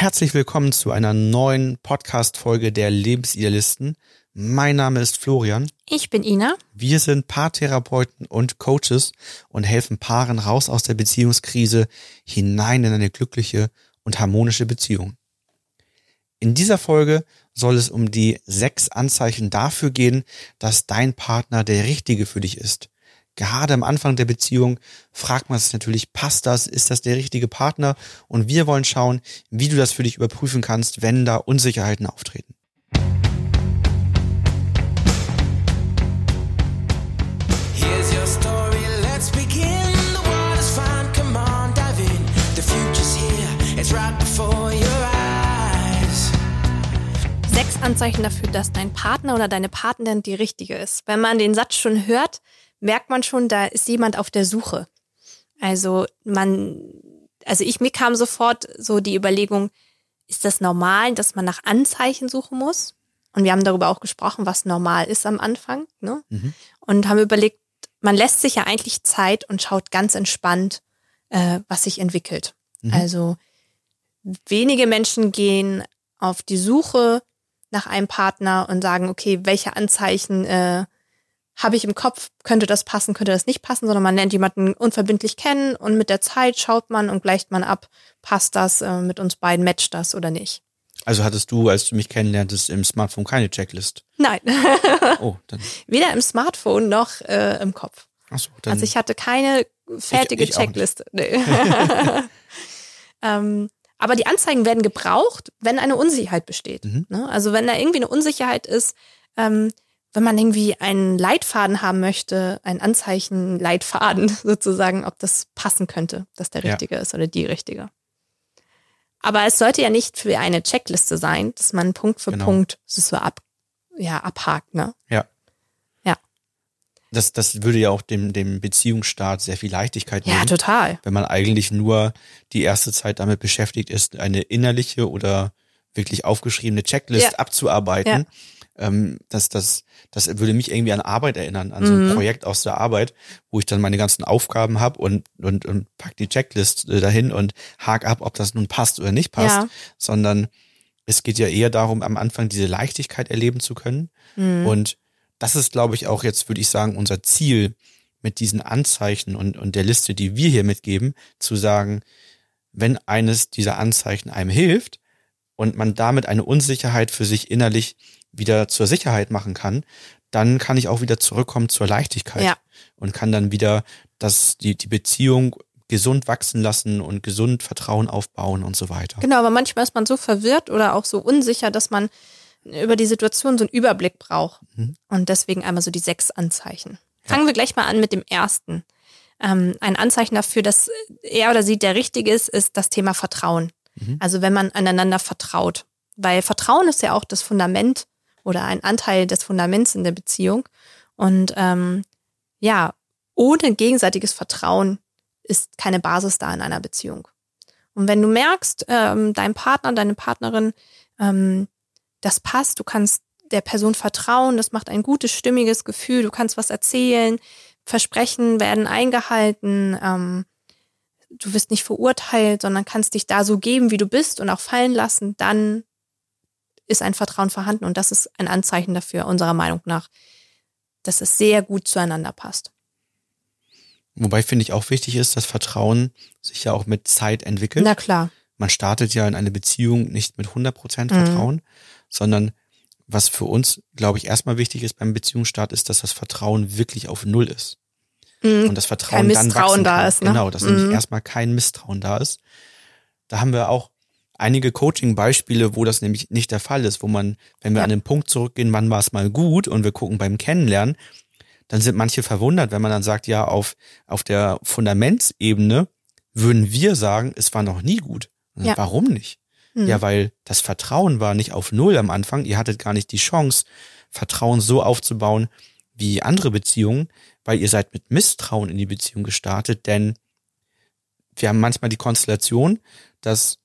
Herzlich willkommen zu einer neuen Podcast-Folge der Lebensidealisten. Mein Name ist Florian. Ich bin Ina. Wir sind Paartherapeuten und Coaches und helfen Paaren raus aus der Beziehungskrise hinein in eine glückliche und harmonische Beziehung. In dieser Folge soll es um die sechs Anzeichen dafür gehen, dass dein Partner der Richtige für dich ist. Gerade am Anfang der Beziehung fragt man sich natürlich, passt das? Ist das der richtige Partner? Und wir wollen schauen, wie du das für dich überprüfen kannst, wenn da Unsicherheiten auftreten. Sechs Anzeichen dafür, dass dein Partner oder deine Partnerin die richtige ist. Wenn man den Satz schon hört, merkt man schon, da ist jemand auf der Suche. Also man, also ich, mir kam sofort so die Überlegung, ist das normal, dass man nach Anzeichen suchen muss? Und wir haben darüber auch gesprochen, was normal ist am Anfang. Ne? Und haben überlegt, man lässt sich ja eigentlich Zeit und schaut ganz entspannt, äh, was sich entwickelt. Also wenige Menschen gehen auf die Suche nach einem Partner und sagen, okay, welche Anzeichen äh, habe ich im Kopf, könnte das passen, könnte das nicht passen, sondern man lernt jemanden unverbindlich kennen und mit der Zeit schaut man und gleicht man ab, passt das äh, mit uns beiden, matcht das oder nicht. Also hattest du, als du mich kennenlerntest, im Smartphone keine Checklist? Nein, Oh, dann, weder im Smartphone noch äh, im Kopf. ach so, dann Also ich hatte keine fertige Ich- ich. Checkliste. Nee. ähm, aber die Anzeigen werden gebraucht, wenn eine Unsicherheit besteht. Mhm. Ne? Also wenn da irgendwie eine Unsicherheit ist, ähm, wenn man irgendwie einen Leitfaden haben möchte, ein Anzeichen-Leitfaden sozusagen, ob das passen könnte, dass der Ja. richtige ist oder die richtige. Aber es sollte ja nicht für eine Checkliste sein, dass man Punkt für Genau. Punkt so ab, ja, abhakt, ne? Ja. Ja. Das, das würde ja auch dem, dem Beziehungsstart sehr viel Leichtigkeit Ja, nehmen. total. wenn man eigentlich nur die erste Zeit damit beschäftigt ist, eine innerliche oder wirklich aufgeschriebene Checklist Ja. abzuarbeiten. Ähm, das, das, das würde mich irgendwie an Arbeit erinnern, an so ein Mhm. Projekt aus der Arbeit, wo ich dann meine ganzen Aufgaben habe und, und, und pack die Checklist äh, dahin und hak ab, ob das nun passt oder nicht passt, Ja. sondern es geht ja eher darum, am Anfang diese Leichtigkeit erleben zu können. Mhm. Und das ist, glaube ich, auch jetzt, würde ich sagen, unser Ziel mit diesen Anzeichen und, und der Liste, die wir hier mitgeben, zu sagen, wenn eines dieser Anzeichen einem hilft und man damit eine Unsicherheit für sich innerlich wieder zur Sicherheit machen kann, dann kann ich auch wieder zurückkommen zur Leichtigkeit Ja. und kann dann wieder das, die, die Beziehung gesund wachsen lassen und gesund Vertrauen aufbauen und so weiter. Genau, aber manchmal ist man so verwirrt oder auch so unsicher, dass man über die Situation so einen Überblick braucht. Mhm. Und deswegen einmal so die sechs Anzeichen. Fangen wir gleich mal an mit dem ersten. Ähm, ein Anzeichen dafür, dass er oder sie der Richtige ist, ist das Thema Vertrauen. Mhm. Also wenn man aneinander vertraut. Weil Vertrauen ist ja auch das Fundament oder ein Anteil des Fundaments in der Beziehung. Und ähm, ja, ohne gegenseitiges Vertrauen ist keine Basis da in einer Beziehung. Und wenn du merkst, ähm, dein Partner, deine Partnerin, ähm, das passt, du kannst der Person vertrauen, das macht ein gutes, stimmiges Gefühl, du kannst was erzählen, Versprechen werden eingehalten, ähm, du wirst nicht verurteilt, sondern kannst dich da so geben, wie du bist und auch fallen lassen, dann ist ein Vertrauen vorhanden und das ist ein Anzeichen dafür, unserer Meinung nach, dass es sehr gut zueinander passt. Wobei finde ich auch wichtig ist, dass Vertrauen sich ja auch mit Zeit entwickelt. Na klar. man startet ja in eine Beziehung nicht mit 100% Mhm. Vertrauen, sondern was für uns, glaube ich, erstmal wichtig ist beim Beziehungsstart, ist, dass das Vertrauen wirklich auf Null ist. Mhm. Und das Vertrauen Kein dann Misstrauen wachsen da kann. ist, ne? Genau, dass Mhm. nämlich erstmal kein Misstrauen da ist. Da haben wir auch einige Coaching-Beispiele, wo das nämlich nicht der Fall ist, wo man, wenn wir Ja. an den Punkt zurückgehen, wann war es mal gut und wir gucken beim Kennenlernen, dann sind manche verwundert, wenn man dann sagt, ja, auf, auf der Fundamentsebene würden wir sagen, es war noch nie gut. Ja. Warum nicht? Mhm. Ja, weil das Vertrauen war nicht auf Null am Anfang. Ihr hattet gar nicht die Chance, Vertrauen so aufzubauen wie andere Beziehungen, weil ihr seid mit Misstrauen in die Beziehung gestartet, denn wir haben manchmal die Konstellation, dass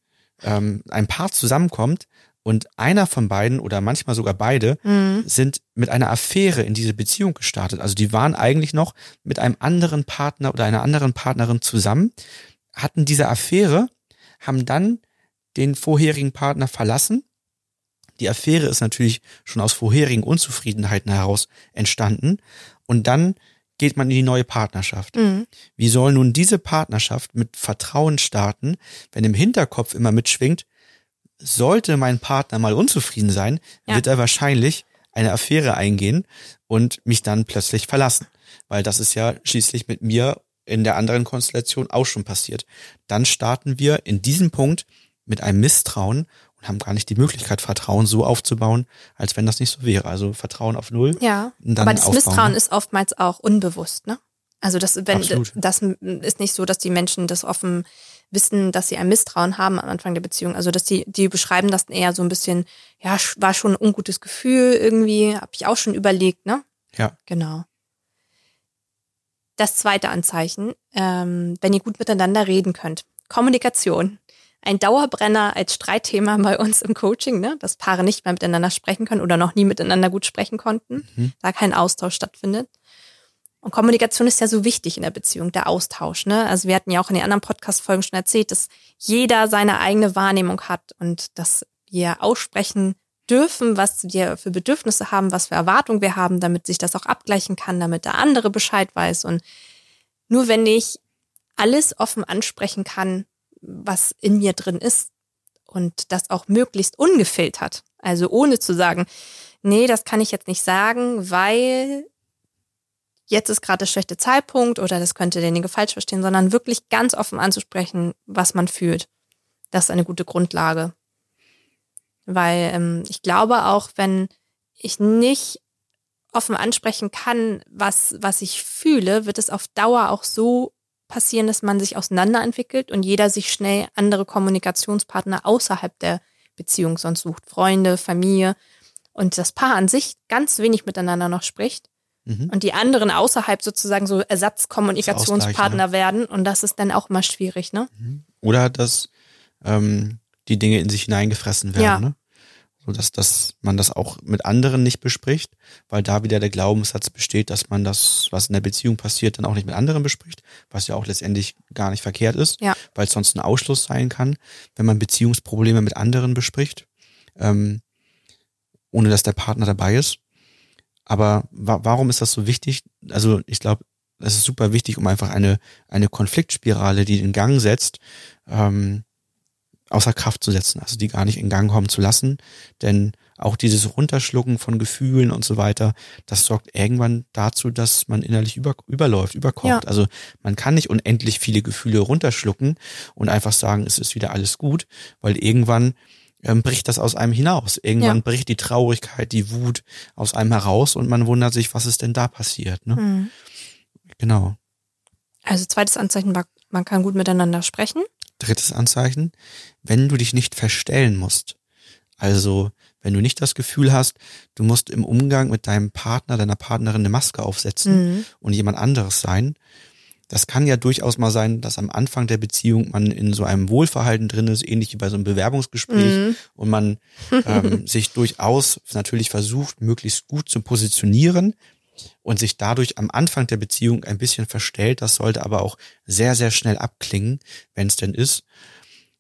ähm, ein Paar zusammenkommt und einer von beiden oder manchmal sogar beide Mhm. sind mit einer Affäre in diese Beziehung gestartet. Also die waren eigentlich noch mit einem anderen Partner oder einer anderen Partnerin zusammen, hatten diese Affäre, haben dann den vorherigen Partner verlassen. Die Affäre ist natürlich schon aus vorherigen Unzufriedenheiten heraus entstanden. Und dann geht man in die neue Partnerschaft. Mhm. Wie soll nun diese Partnerschaft mit Vertrauen starten, wenn im Hinterkopf immer mitschwingt, sollte mein Partner mal unzufrieden sein, Ja. wird er wahrscheinlich eine Affäre eingehen und mich dann plötzlich verlassen. Weil das ist ja schließlich mit mir in der anderen Konstellation auch schon passiert. Dann starten wir in diesem Punkt mit einem Misstrauen und haben gar nicht die Möglichkeit, Vertrauen so aufzubauen, als wenn das nicht so wäre. Also Vertrauen auf Null. Ja, aber das aufbauen. Misstrauen ist oftmals auch unbewusst, ne? Also das, wenn Absolut. das ist nicht so, dass die Menschen das offen wissen, dass sie ein Misstrauen haben am Anfang der Beziehung. Also dass die, die beschreiben das eher so ein bisschen, ja, war schon ein ungutes Gefühl irgendwie, habe ich auch schon überlegt, ne? Ja. Genau. Das zweite Anzeichen, ähm, wenn ihr gut miteinander reden könnt. Kommunikation. Ein Dauerbrenner als Streitthema bei uns im Coaching, ne? dass Paare nicht mehr miteinander sprechen können oder noch nie miteinander gut sprechen konnten, Mhm. da kein Austausch stattfindet. Und Kommunikation ist ja so wichtig in der Beziehung, der Austausch. Ne? Also wir hatten ja auch in den anderen Podcast-Folgen schon erzählt, dass jeder seine eigene Wahrnehmung hat und dass wir aussprechen dürfen, was wir für Bedürfnisse haben, was für Erwartungen wir haben, damit sich das auch abgleichen kann, damit der andere Bescheid weiß. Und nur wenn ich alles offen ansprechen kann, was in mir drin ist und das auch möglichst ungefiltert, also ohne zu sagen, nee, das kann ich jetzt nicht sagen, weil jetzt ist gerade der schlechte Zeitpunkt oder das könnte derjenige falsch verstehen, sondern wirklich ganz offen anzusprechen, was man fühlt. Das ist eine gute Grundlage. Weil ähm, ich glaube auch, wenn ich nicht offen ansprechen kann, was, was ich fühle, wird es auf Dauer auch so passieren, dass man sich auseinanderentwickelt und jeder sich schnell andere Kommunikationspartner außerhalb der Beziehung sonst sucht. Freunde, Familie. Und das Paar an sich ganz wenig miteinander noch spricht Mhm. und die anderen außerhalb sozusagen so Ersatzkommunikationspartner Ausgleichen, werden und das ist dann auch immer schwierig, ne? Oder dass ähm, die Dinge in sich hineingefressen werden. Ja. Ne? So dass, dass man das auch mit anderen nicht bespricht, weil da wieder der Glaubenssatz besteht, dass man das, was in der Beziehung passiert, dann auch nicht mit anderen bespricht, was ja auch letztendlich gar nicht verkehrt ist, Ja. weil es sonst ein Ausschluss sein kann, wenn man Beziehungsprobleme mit anderen bespricht, ähm, ohne dass der Partner dabei ist. Aber wa warum ist das so wichtig? Also ich glaube, das ist super wichtig, um einfach eine, eine Konfliktspirale, die in Gang setzt, ähm, außer Kraft zu setzen, also die gar nicht in Gang kommen zu lassen. Denn auch dieses Runterschlucken von Gefühlen und so weiter, das sorgt irgendwann dazu, dass man innerlich über, überläuft, überkocht. Ja. Also man kann nicht unendlich viele Gefühle runterschlucken und einfach sagen, es ist wieder alles gut, weil irgendwann ähm, bricht das aus einem hinaus. Irgendwann Ja. bricht die Traurigkeit, die Wut aus einem heraus und man wundert sich, was ist denn da passiert. Ne? Mhm. Genau. Also zweites Anzeichen war, man kann gut miteinander sprechen. Drittes Anzeichen, wenn du dich nicht verstellen musst. Also, wenn du nicht das Gefühl hast, du musst im Umgang mit deinem Partner, deiner Partnerin eine Maske aufsetzen Mhm. und jemand anderes sein. Das kann ja durchaus mal sein, dass am Anfang der Beziehung man in so einem Wohlverhalten drin ist, ähnlich wie bei so einem Bewerbungsgespräch Mhm. und man ähm, sich durchaus natürlich versucht, möglichst gut zu positionieren und sich dadurch am Anfang der Beziehung ein bisschen verstellt. Das sollte aber auch sehr, sehr schnell abklingen, wenn es denn ist,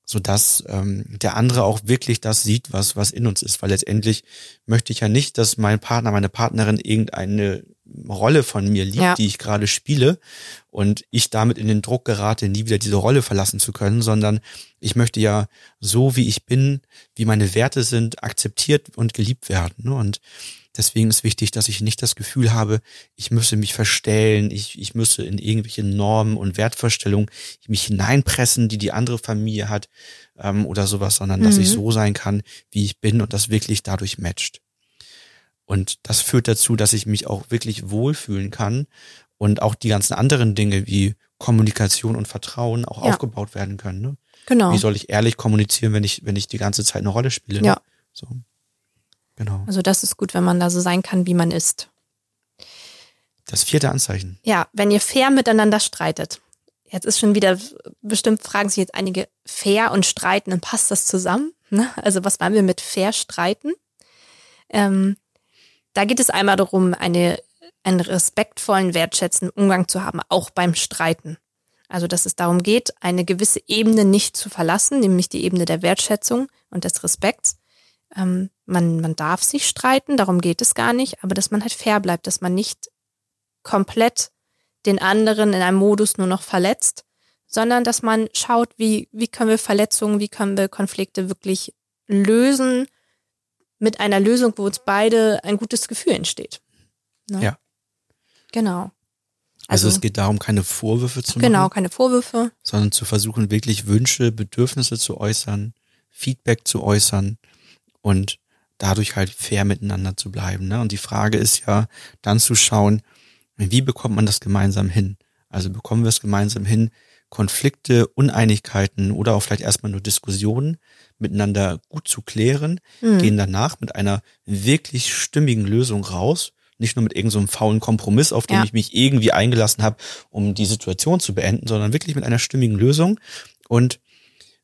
sodass ähm, der andere auch wirklich das sieht, was, was in uns ist. Weil letztendlich möchte ich ja nicht, dass mein Partner, meine Partnerin irgendeine Rolle von mir liebt, Ja. die ich gerade spiele und ich damit in den Druck gerate, nie wieder diese Rolle verlassen zu können, sondern ich möchte ja so, wie ich bin, wie meine Werte sind, akzeptiert und geliebt werden. Ne? Und deswegen ist wichtig, dass ich nicht das Gefühl habe, ich müsse mich verstellen, ich, ich müsse in irgendwelche Normen und Wertvorstellungen mich hineinpressen, die die andere Familie hat ähm, oder sowas, sondern dass Mhm. ich so sein kann, wie ich bin und das wirklich dadurch matcht. Und das führt dazu, dass ich mich auch wirklich wohlfühlen kann und auch die ganzen anderen Dinge wie Kommunikation und Vertrauen auch Ja. aufgebaut werden können. Ne? Genau. Wie soll ich ehrlich kommunizieren, wenn ich, wenn ich die ganze Zeit eine Rolle spiele? Ne? Ja. So. Genau. Also das ist gut, wenn man da so sein kann, wie man ist. Das vierte Anzeichen. Ja, wenn ihr fair miteinander streitet. Jetzt ist schon wieder, bestimmt fragen sich jetzt einige, fair und streiten, dann passt das zusammen? Ne? Also was meinen wir mit fair streiten? Ähm, da geht es einmal darum, eine, einen respektvollen, wertschätzenden Umgang zu haben, auch beim Streiten. Also, dass es darum geht, eine gewisse Ebene nicht zu verlassen, nämlich die Ebene der Wertschätzung und des Respekts. Ähm, man, man darf sich streiten, darum geht es gar nicht, aber dass man halt fair bleibt, dass man nicht komplett den anderen in einem Modus nur noch verletzt, sondern dass man schaut, wie, wie können wir Verletzungen, wie können wir Konflikte wirklich lösen mit einer Lösung, wo uns beide ein gutes Gefühl entsteht. Ne? Ja. Genau. Also, es geht darum, keine Vorwürfe zu Genau, machen, keine Vorwürfe. sondern zu versuchen, wirklich Wünsche, Bedürfnisse zu äußern, Feedback zu äußern und dadurch halt fair miteinander zu bleiben. Ne? Und die Frage ist ja, dann zu schauen, wie bekommt man das gemeinsam hin? Also bekommen wir es gemeinsam hin, Konflikte, Uneinigkeiten oder auch vielleicht erstmal nur Diskussionen miteinander gut zu klären, Mhm. gehen danach mit einer wirklich stimmigen Lösung raus, nicht nur mit irgendeinem so faulen Kompromiss, auf den Ja. ich mich irgendwie eingelassen habe, um die Situation zu beenden, sondern wirklich mit einer stimmigen Lösung. Und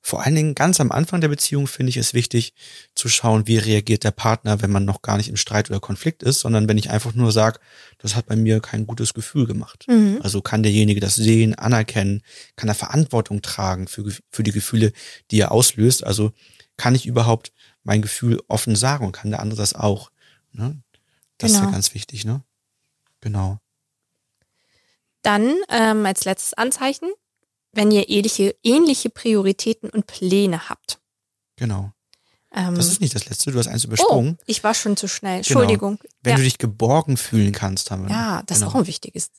vor allen Dingen ganz am Anfang der Beziehung finde ich es wichtig zu schauen, wie reagiert der Partner, wenn man noch gar nicht im Streit oder Konflikt ist, sondern wenn ich einfach nur sage, das hat bei mir kein gutes Gefühl gemacht. Mhm. Also kann derjenige das sehen, anerkennen, kann er Verantwortung tragen für, für die Gefühle, die er auslöst. Also kann ich überhaupt mein Gefühl offen sagen und kann der andere das auch. Ne? Das ist ja Genau. ganz wichtig, ne? Genau. Dann ähm, als letztes Anzeichen, wenn ihr ähnliche, ähnliche Prioritäten und Pläne habt. Genau. Ähm, Das ist nicht das letzte, du hast eins oh, übersprungen. ich war schon zu schnell. Genau. Entschuldigung. Wenn ja. du dich geborgen fühlen kannst, haben wir. ja, das genau. ist auch ein wichtiges,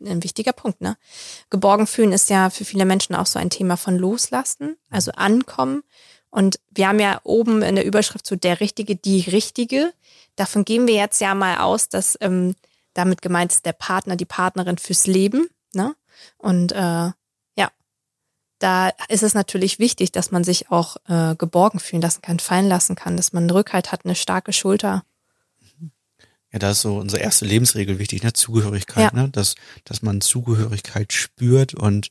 ein wichtiger Punkt, ne? Geborgen fühlen ist ja für viele Menschen auch so ein Thema von Loslassen, also Ankommen. Und wir haben ja oben in der Überschrift so der Richtige, die Richtige. Davon gehen wir jetzt ja mal aus, dass ähm, damit gemeint ist der Partner, die Partnerin fürs Leben. Ne? Und äh, da ist es natürlich wichtig, dass man sich auch äh, geborgen fühlen lassen kann, fallen lassen kann, dass man einen Rückhalt hat, eine starke Schulter. Ja, da ist so unsere erste Lebensregel wichtig, ne? Zugehörigkeit, Ja. ne? Dass, dass man Zugehörigkeit spürt und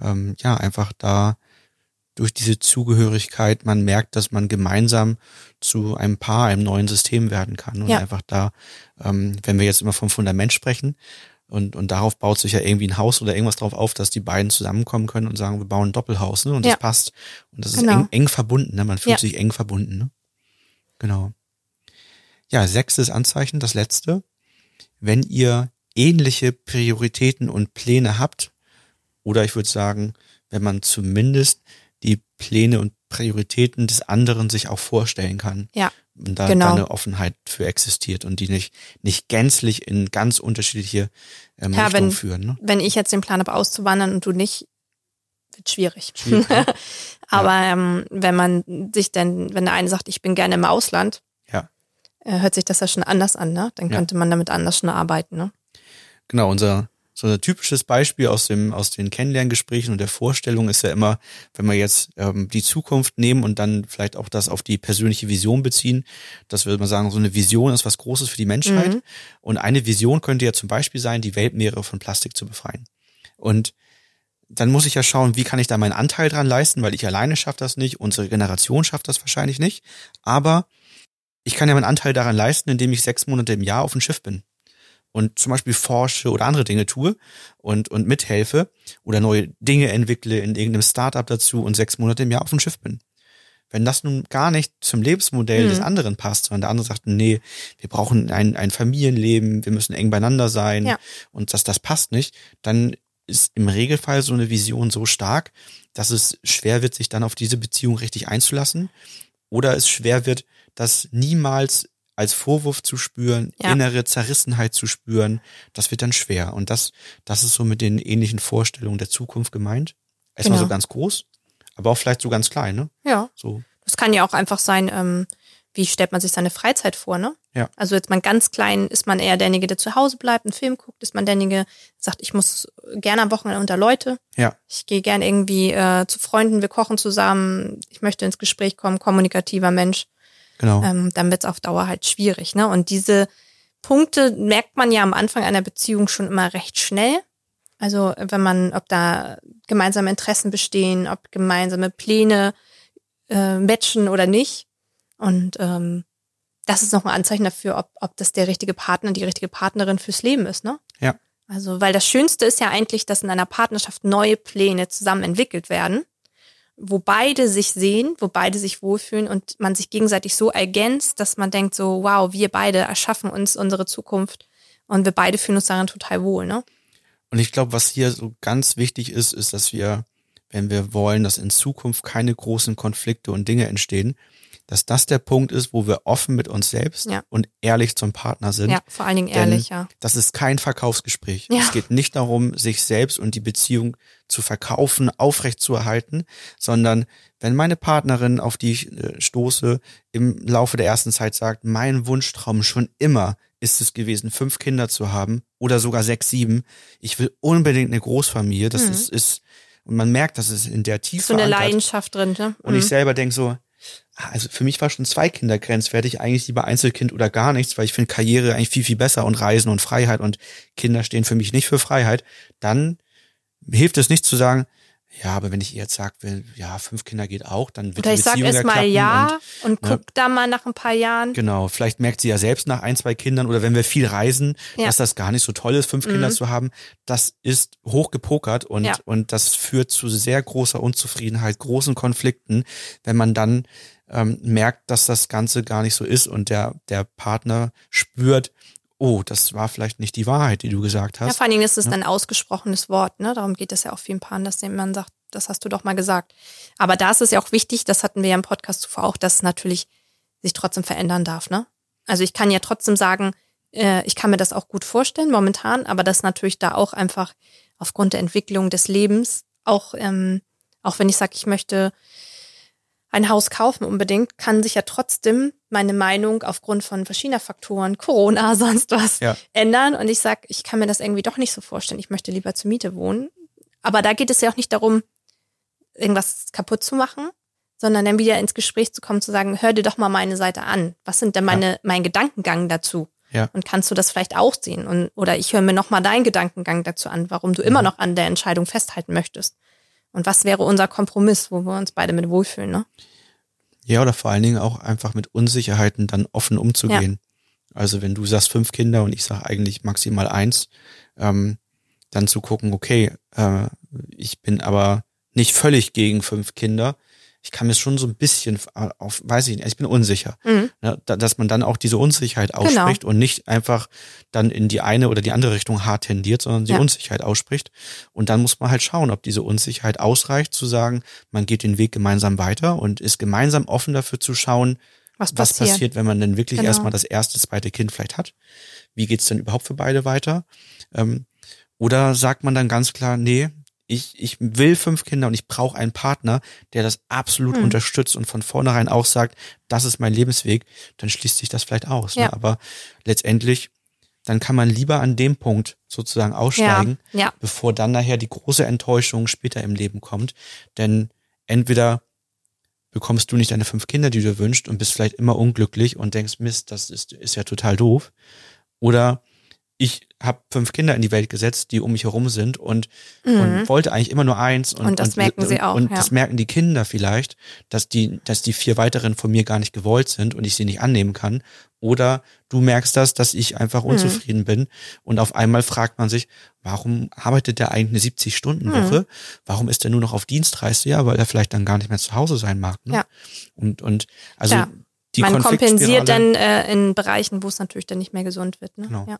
ähm, ja, einfach da durch diese Zugehörigkeit man merkt, dass man gemeinsam zu einem Paar, einem neuen System werden kann. Und Ja. einfach da, ähm, wenn wir jetzt immer vom Fundament sprechen, und, und darauf baut sich ja irgendwie ein Haus oder irgendwas drauf auf, dass die beiden zusammenkommen können und sagen, wir bauen ein Doppelhaus, ne? Und Ja. das passt. Und das ist Genau. eng, eng verbunden, ne? Man fühlt Ja. sich eng verbunden, ne? Genau. Ja, sechstes Anzeichen, das letzte. Wenn ihr ähnliche Prioritäten und Pläne habt, oder ich würde sagen, wenn man zumindest die Pläne und Prioritäten des anderen sich auch vorstellen kann. Ja, Und da, genau. da eine Offenheit für existiert und die nicht, nicht gänzlich in ganz unterschiedliche ähm, Ja, Richtungen wenn- führen. Ne? Wenn ich jetzt den Plan habe, auszuwandern und du nicht, wird schwierig. Schwierig, ne? Aber ähm, wenn man sich denn, wenn der eine sagt, ich bin gerne im Ausland, Ja. äh, hört sich das ja schon anders an, ne? Dann Ja. könnte man damit anders schon arbeiten, ne? Genau, unser so ein typisches Beispiel aus dem aus den Kennenlerngesprächen und der Vorstellung ist ja immer, wenn wir jetzt ähm, die Zukunft nehmen und dann vielleicht auch das auf die persönliche Vision beziehen, dass wir mal sagen, so eine Vision ist was Großes für die Menschheit Mhm. und eine Vision könnte ja zum Beispiel sein, die Weltmeere von Plastik zu befreien. Und dann muss ich ja schauen, wie kann ich da meinen Anteil dran leisten, weil ich alleine schaffe das nicht, unsere Generation schafft das wahrscheinlich nicht, aber ich kann ja meinen Anteil daran leisten, indem ich sechs Monate im Jahr auf dem Schiff bin und zum Beispiel forsche oder andere Dinge tue und, und mithelfe oder neue Dinge entwickle in irgendeinem Startup dazu und sechs Monate im Jahr auf dem Schiff bin. Wenn das nun gar nicht zum Lebensmodell Mhm. des anderen passt, sondern der andere sagt, nee, wir brauchen ein, ein Familienleben, wir müssen eng beieinander sein Ja. und das, das passt nicht, dann ist im Regelfall so eine Vision so stark, dass es schwer wird, sich dann auf diese Beziehung richtig einzulassen oder es schwer wird, das niemals als Vorwurf zu spüren, Ja. innere Zerrissenheit zu spüren, das wird dann schwer. Und das, das ist so mit den ähnlichen Vorstellungen der Zukunft gemeint. Erstmal Genau. so ganz groß, aber auch vielleicht so ganz klein, ne? Ja. So, Das kann ja auch einfach sein, ähm, wie stellt man sich seine Freizeit vor, ne? Ja. Also jetzt mal ganz klein, ist man eher derjenige, der zu Hause bleibt, einen Film guckt, ist man derjenige, der sagt, ich muss gerne am Wochenende unter Leute, ja, ich gehe gern irgendwie äh, zu Freunden, wir kochen zusammen, ich möchte ins Gespräch kommen, kommunikativer Mensch. Genau. ähm, dann wird es auf Dauer halt schwierig. Ne? Und diese Punkte merkt man ja am Anfang einer Beziehung schon immer recht schnell. Also wenn man, ob da gemeinsame Interessen bestehen, ob gemeinsame Pläne äh, matchen oder nicht. Und ähm, das ist noch ein Anzeichen dafür, ob, ob das der richtige Partner, die richtige Partnerin fürs Leben ist. Ne? Ja. Also, weil das Schönste ist ja eigentlich, dass in einer Partnerschaft neue Pläne zusammen entwickelt werden, wo beide sich sehen, wo beide sich wohlfühlen und man sich gegenseitig so ergänzt, dass man denkt so, wow, wir beide erschaffen uns unsere Zukunft und wir beide fühlen uns darin total wohl, ne? Und ich glaube, was hier so ganz wichtig ist, ist, dass wir, wenn wir wollen, dass in Zukunft keine großen Konflikte und Dinge entstehen, dass das der Punkt ist, wo wir offen mit uns selbst Ja. und ehrlich zum Partner sind. Ja, vor allen Dingen ehrlich, ja. Das ist kein Verkaufsgespräch. Ja. Es geht nicht darum, sich selbst und die Beziehung zu verkaufen, aufrechtzuerhalten, sondern wenn meine Partnerin, auf die ich äh, stoße, im Laufe der ersten Zeit sagt, mein Wunschtraum schon immer ist es gewesen, fünf Kinder zu haben oder sogar sechs, sieben. Ich will unbedingt eine Großfamilie. Das Mhm. ist, ist, und man merkt, dass es in der Tiefe So eine verankert. Leidenschaft drin, ne? Und ich Mhm. selber denk so, also für mich war schon zwei Kinder grenzwertig, eigentlich lieber Einzelkind oder gar nichts, weil ich finde Karriere eigentlich viel, viel besser und Reisen und Freiheit und Kinder stehen für mich nicht für Freiheit. Dann hilft es nicht zu sagen, ja, aber wenn ich ihr jetzt will, ja, fünf Kinder geht auch, dann wird Oder die ich sag Beziehung erst mal ja und, ne? guck da mal nach ein paar Jahren. Und, genau, vielleicht merkt sie ja selbst nach ein, zwei Kindern oder wenn wir viel reisen, Ja. dass das gar nicht so toll ist, fünf Mhm. Kinder zu haben. Das ist hochgepokert und, Ja. und das führt zu sehr großer Unzufriedenheit, großen Konflikten, wenn man dann ähm, merkt, dass das Ganze gar nicht so ist und der, der Partner spürt, oh, das war vielleicht nicht die Wahrheit, die du gesagt Ja, hast. vor allen Dingen ist es Ja. ein ausgesprochenes Wort, ne? Darum geht es ja auch vielen Paaren, dass man sagt, das hast du doch mal gesagt. Aber da ist es ja auch wichtig, das hatten wir ja im Podcast zuvor auch, dass es natürlich sich trotzdem verändern darf, ne? Also ich kann ja trotzdem sagen, äh, ich kann mir das auch gut vorstellen momentan, aber das natürlich da auch einfach aufgrund der Entwicklung des Lebens, auch, ähm, auch wenn ich sage, ich möchte ein Haus kaufen unbedingt, kann sich ja trotzdem meine Meinung aufgrund von verschiedener Faktoren, Corona, sonst was, Ja. ändern. Und ich sag, ich kann mir das irgendwie doch nicht so vorstellen. Ich möchte lieber zur Miete wohnen. Aber da geht es ja auch nicht darum, irgendwas kaputt zu machen, sondern dann wieder ins Gespräch zu kommen, zu sagen, hör dir doch mal meine Seite an. Was sind denn meine, mein Gedankengang dazu? Ja. Und kannst du das vielleicht auch sehen? Und, oder ich höre mir noch mal deinen Gedankengang dazu an, warum du immer noch an der Entscheidung festhalten möchtest. Und was wäre unser Kompromiss, wo wir uns beide mit wohlfühlen, ne? Ja, oder vor allen Dingen auch einfach mit Unsicherheiten dann offen umzugehen. Also wenn du sagst fünf Kinder und ich sage eigentlich maximal eins, ähm, dann zu gucken, okay, äh, ich bin aber nicht völlig gegen fünf Kinder. Ich kann mir schon so ein bisschen auf, weiß ich nicht, ich bin unsicher. Mhm. Ne, da- dass man dann auch diese Unsicherheit ausspricht und nicht einfach dann in die eine oder die andere Richtung hart tendiert, sondern die Ja. Unsicherheit ausspricht. Und dann muss man halt schauen, ob diese Unsicherheit ausreicht, zu sagen, man geht den Weg gemeinsam weiter und ist gemeinsam offen dafür zu schauen, Was was passiert? passiert, wenn man dann wirklich Genau. erstmal das erste, zweite Kind vielleicht hat. Wie geht's denn überhaupt für beide weiter? Ähm, oder sagt man dann ganz klar, nee, ich, ich will fünf Kinder und ich brauche einen Partner, der das absolut Hm. unterstützt und von vornherein auch sagt, das ist mein Lebensweg, dann schließt sich das vielleicht aus. Ja. Ne? Aber letztendlich, dann kann man lieber an dem Punkt sozusagen aussteigen, Ja, ja. bevor dann nachher die große Enttäuschung später im Leben kommt. Denn entweder bekommst du nicht deine fünf Kinder, die du wünschst und bist vielleicht immer unglücklich und denkst, Mist, das ist, ist ja total doof. Oder ich habe fünf Kinder in die Welt gesetzt, die um mich herum sind und, und wollte eigentlich immer nur eins. Und, Mhm. Und das merken sie auch, Und, und ja. das merken die Kinder vielleicht, dass die, dass die vier weiteren von mir gar nicht gewollt sind und ich sie nicht annehmen kann. Oder du merkst das, dass ich einfach Mhm. unzufrieden bin. Und auf einmal fragt man sich, warum arbeitet der eigentlich eine 70-Stunden-Woche? Mhm. Warum ist er nur noch auf Dienstreise? Ja, weil er vielleicht dann gar nicht mehr zu Hause sein mag. Ne? Ja. Und, und also Ja. die Man kompensiert dann äh, in Bereichen, wo es natürlich dann nicht mehr gesund wird. Ne? Genau. Ja.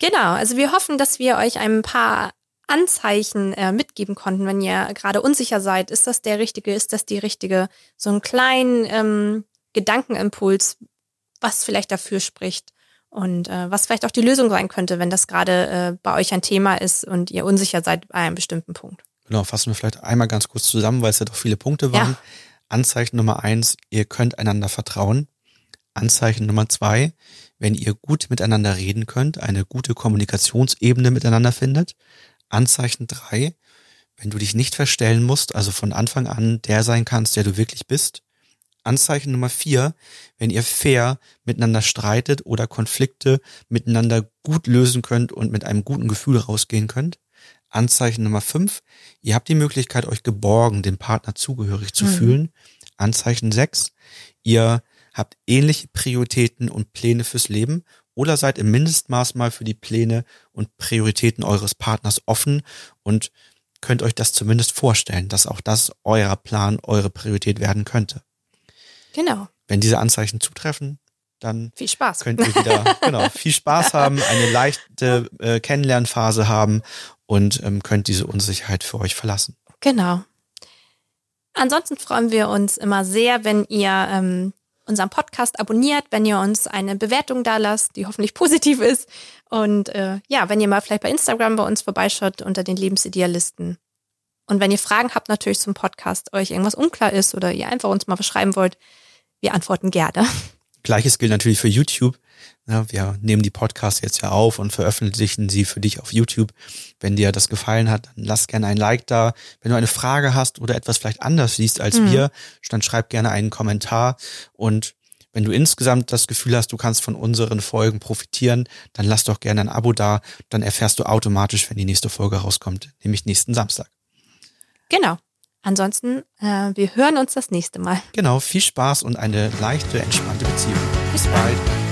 Genau, also wir hoffen, dass wir euch ein paar Anzeichen äh, mitgeben konnten, wenn ihr gerade unsicher seid, ist das der richtige, ist das die richtige, so einen kleinen ähm, Gedankenimpuls, was vielleicht dafür spricht und äh, was vielleicht auch die Lösung sein könnte, wenn das gerade äh, bei euch ein Thema ist und ihr unsicher seid bei einem bestimmten Punkt. Genau, fassen wir vielleicht einmal ganz kurz zusammen, weil es ja doch viele Punkte waren. Ja. Anzeichen Nummer eins, ihr könnt einander vertrauen. Anzeichen Nummer zwei, wenn ihr gut miteinander reden könnt, eine gute Kommunikationsebene miteinander findet. Anzeichen drei, wenn du dich nicht verstellen musst, also von Anfang an der sein kannst, der du wirklich bist. Anzeichen Nummer vier, wenn ihr fair miteinander streitet oder Konflikte miteinander gut lösen könnt und mit einem guten Gefühl rausgehen könnt. Anzeichen Nummer fünf, ihr habt die Möglichkeit, euch geborgen, dem Partner zugehörig zu Mhm. fühlen. Anzeichen sechs, ihr habt ähnliche Prioritäten und Pläne fürs Leben oder seid im Mindestmaß mal für die Pläne und Prioritäten eures Partners offen und könnt euch das zumindest vorstellen, dass auch das euer Plan, eure Priorität werden könnte. Genau. Wenn diese Anzeichen zutreffen, dann Viel Spaß. könnt ihr wieder genau, viel Spaß haben, eine leichte äh, Kennenlernphase haben und ähm, könnt diese Unsicherheit für euch verlassen. Genau. Ansonsten freuen wir uns immer sehr, wenn ihr ähm, unseren Podcast abonniert, wenn ihr uns eine Bewertung da lasst, die hoffentlich positiv ist. Und äh, ja, wenn ihr mal vielleicht bei Instagram bei uns vorbeischaut unter den Lebensidealisten. Und wenn ihr Fragen habt natürlich zum Podcast, euch irgendwas unklar ist oder ihr einfach uns mal was schreiben wollt, wir antworten gerne. Gleiches gilt natürlich für YouTube. Ja, wir nehmen die Podcasts jetzt ja auf und veröffentlichen sie für dich auf YouTube. Wenn dir das gefallen hat, dann lass gerne ein Like da. Wenn du eine Frage hast oder etwas vielleicht anders siehst als Mhm. wir, dann schreib gerne einen Kommentar. Und wenn du insgesamt das Gefühl hast, du kannst von unseren Folgen profitieren, dann lass doch gerne ein Abo da. Dann erfährst du automatisch, wenn die nächste Folge rauskommt, nämlich nächsten Samstag. Genau. Ansonsten, äh, wir hören uns das nächste Mal. Genau, viel Spaß und eine leichte, entspannte Beziehung. Bis bald.